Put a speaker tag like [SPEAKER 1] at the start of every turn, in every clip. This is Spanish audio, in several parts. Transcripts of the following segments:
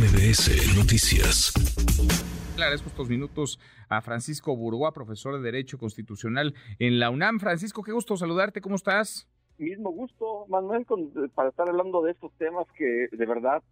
[SPEAKER 1] MBS Noticias.
[SPEAKER 2] Le agradezco estos minutos a Francisco Burgoa, profesor de Derecho Constitucional en la UNAM. Francisco, qué gusto saludarte, ¿cómo estás?
[SPEAKER 3] Mismo gusto, Manuel, para estar hablando de estos temas que de verdad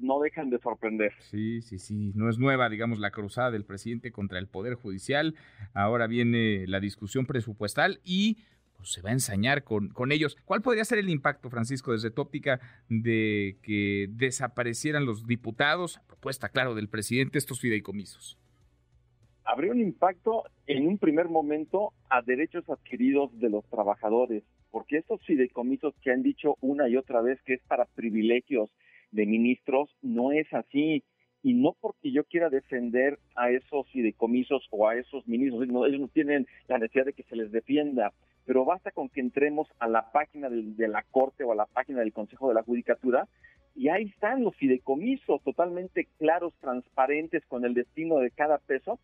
[SPEAKER 3] no dejan de sorprender.
[SPEAKER 2] Sí, sí, sí, no es nueva, digamos, la cruzada del presidente contra el Poder Judicial. Ahora viene la discusión presupuestal y pues, se va a ensañar con, con ellos. ¿Cuál podría ser el impacto, Francisco, desde tu óptica, de que desaparecieran los diputados, a propuesta, claro, del presidente, estos fideicomisos?
[SPEAKER 3] Habría un impacto en un primer momento a derechos adquiridos de los trabajadores, porque estos fideicomisos que han dicho una y otra vez que es para privilegios de ministros, no es así y no porque yo quiera defender a esos fideicomisos o a esos ministros, ellos no tienen la necesidad de que se les defienda, pero basta con que entremos a la página de, la Corte o a la página del Consejo de la Judicatura y ahí están los fideicomisos totalmente claros, transparentes con el destino de cada peso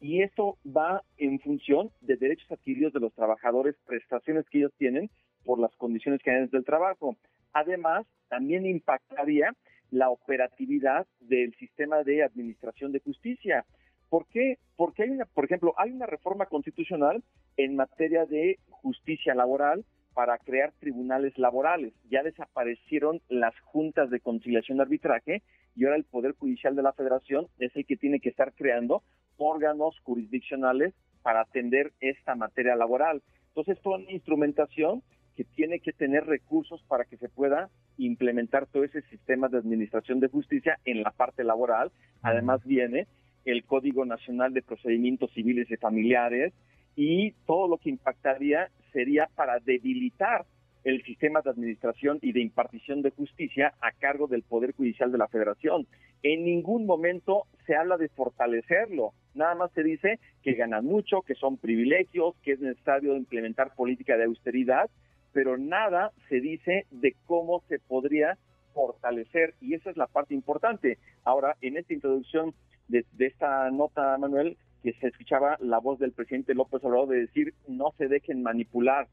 [SPEAKER 3] y eso va en función de derechos adquiridos de los trabajadores, prestaciones que ellos tienen por las condiciones que hay desde el trabajo. Además, también impactaría la operatividad del sistema de administración de justicia. ¿Por qué? Porque hay una, por ejemplo, hay una reforma constitucional en materia de justicia laboral para crear tribunales laborales. Ya desaparecieron las juntas de conciliación de arbitraje y ahora el Poder Judicial de la Federación es el que tiene que estar creando órganos jurisdiccionales para atender esta materia laboral. Entonces, toda una instrumentación que tiene que tener recursos para que se pueda implementar todo ese sistema de administración de justicia en la parte laboral. Además viene el Código Nacional de Procedimientos Civiles y Familiares y todo lo que impactaría sería para debilitar el sistema de administración y de impartición de justicia a cargo del Poder Judicial de la Federación. En ningún momento se habla de fortalecerlo, nada más se dice que ganan mucho, que son privilegios, que es necesario implementar política de austeridad, pero nada se dice de cómo se podría fortalecer y esa es la parte importante. Ahora, en esta introducción de, esta nota, Manuel, que se escuchaba la voz del presidente López Obrador de decir no se dejen manipular,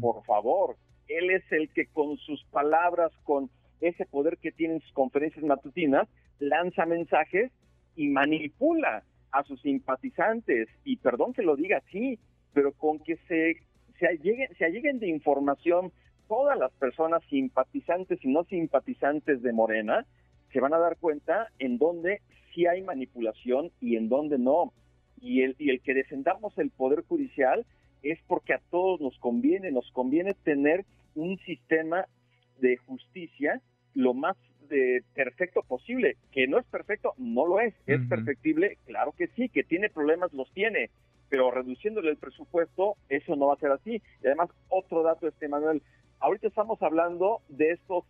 [SPEAKER 3] por favor. Él es el que con sus palabras, con ese poder que tiene en sus conferencias matutinas, lanza mensajes y manipula a sus simpatizantes. Y perdón que lo diga así, pero con que se, se, alleguen, se alleguen de información todas las personas simpatizantes y no simpatizantes de Morena, se van a dar cuenta en dónde sí hay manipulación y en dónde no. Y el, y el que defendamos el Poder Judicial es porque a todos nos conviene, nos conviene tener un sistema de justicia lo más de perfecto posible. Que no es perfecto, no lo es. Es perfectible, claro que sí. Que tiene problemas, los tiene. Pero reduciéndole el presupuesto, eso no va a ser así. Y además, otro dato, este Manuel, ahorita estamos hablando de estos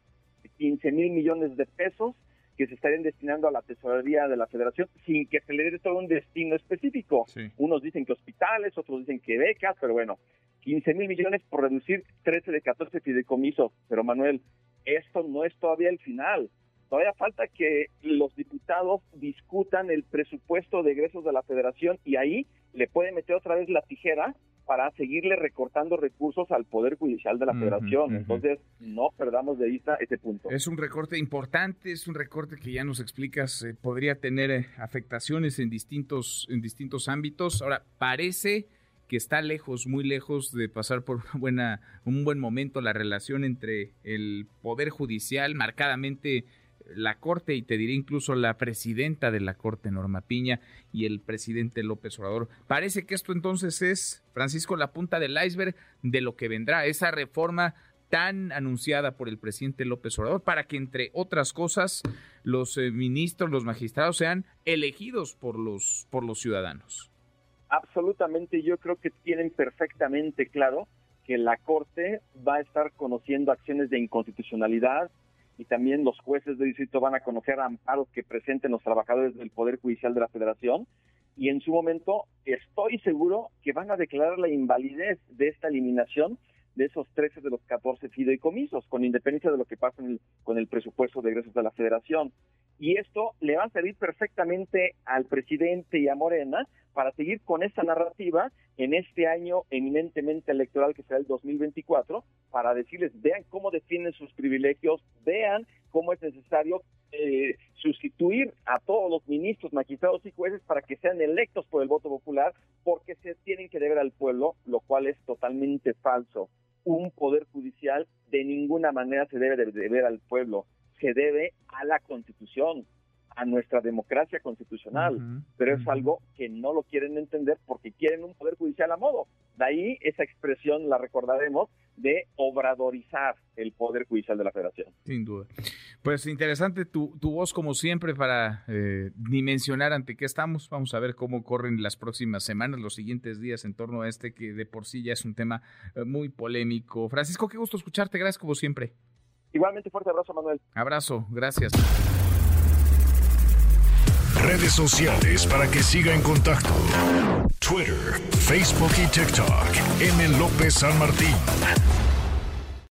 [SPEAKER 3] 15 mil millones de pesos que se estarían destinando a la tesorería de la federación sin que se le dé todo un destino específico. Unos dicen que hospitales, otros dicen que becas, pero bueno, 15 mil millones por reducir 13 de 14 fideicomisos. Pero Manuel, esto no es todavía el final. Todavía falta que los diputados discutan el presupuesto de egresos de la federación y ahí le puede meter otra vez la tijera para seguirle recortando recursos al Poder Judicial de la Federación. Entonces, no perdamos de vista ese punto.
[SPEAKER 2] Es un recorte importante, es un recorte que ya nos explicas, eh, podría tener eh, afectaciones en distintos, en distintos ámbitos. Ahora, parece que está lejos, muy lejos de pasar por una buena, un buen momento la relación entre el Poder Judicial, marcadamente la Corte y te diré incluso la presidenta de la Corte, Norma Piña, y el presidente López Obrador. Parece que esto entonces es, Francisco, la punta del iceberg de lo que vendrá, esa reforma tan anunciada por el presidente López Obrador para que, entre otras cosas, los eh, ministros, los magistrados sean elegidos por los, por los ciudadanos.
[SPEAKER 3] Absolutamente, yo creo que tienen perfectamente claro que la Corte va a estar conociendo acciones de inconstitucionalidad, y también los jueces de distrito van a conocer amparos que presenten los trabajadores del Poder Judicial de la Federación. Y en su momento estoy seguro que van a declarar la invalidez de esta eliminación de esos 13 de los 14 fideicomisos, con independencia de lo que pasa con el presupuesto de egresos de la Federación. Y esto le va a servir perfectamente al presidente y a Morena para seguir con esta narrativa en este año eminentemente electoral que será el 2024, para decirles, vean cómo defienden sus privilegios, vean cómo es necesario eh, sustituir a todos los ministros, magistrados y jueces para que sean electos por el voto popular porque se tienen que deber al pueblo, lo cual es totalmente falso. Un poder judicial de ninguna manera se debe de deber al pueblo, se debe a la constitución, a nuestra democracia constitucional, pero es algo que no lo quieren entender porque quieren un poder judicial a modo. De ahí esa expresión la recordaremos de obradorizar el poder judicial de la federación.
[SPEAKER 2] Sin duda. Pues interesante tu, tu voz como siempre para eh, dimensionar ante qué estamos. Vamos a ver cómo corren las próximas semanas, los siguientes días en torno a este que de por sí ya es un tema eh, muy polémico. Francisco, qué gusto escucharte. Gracias como siempre.
[SPEAKER 3] Igualmente fuerte abrazo, Manuel.
[SPEAKER 2] Abrazo, gracias.
[SPEAKER 1] Redes sociales para que siga en contacto: Twitter, Facebook y TikTok. M. López San Martín.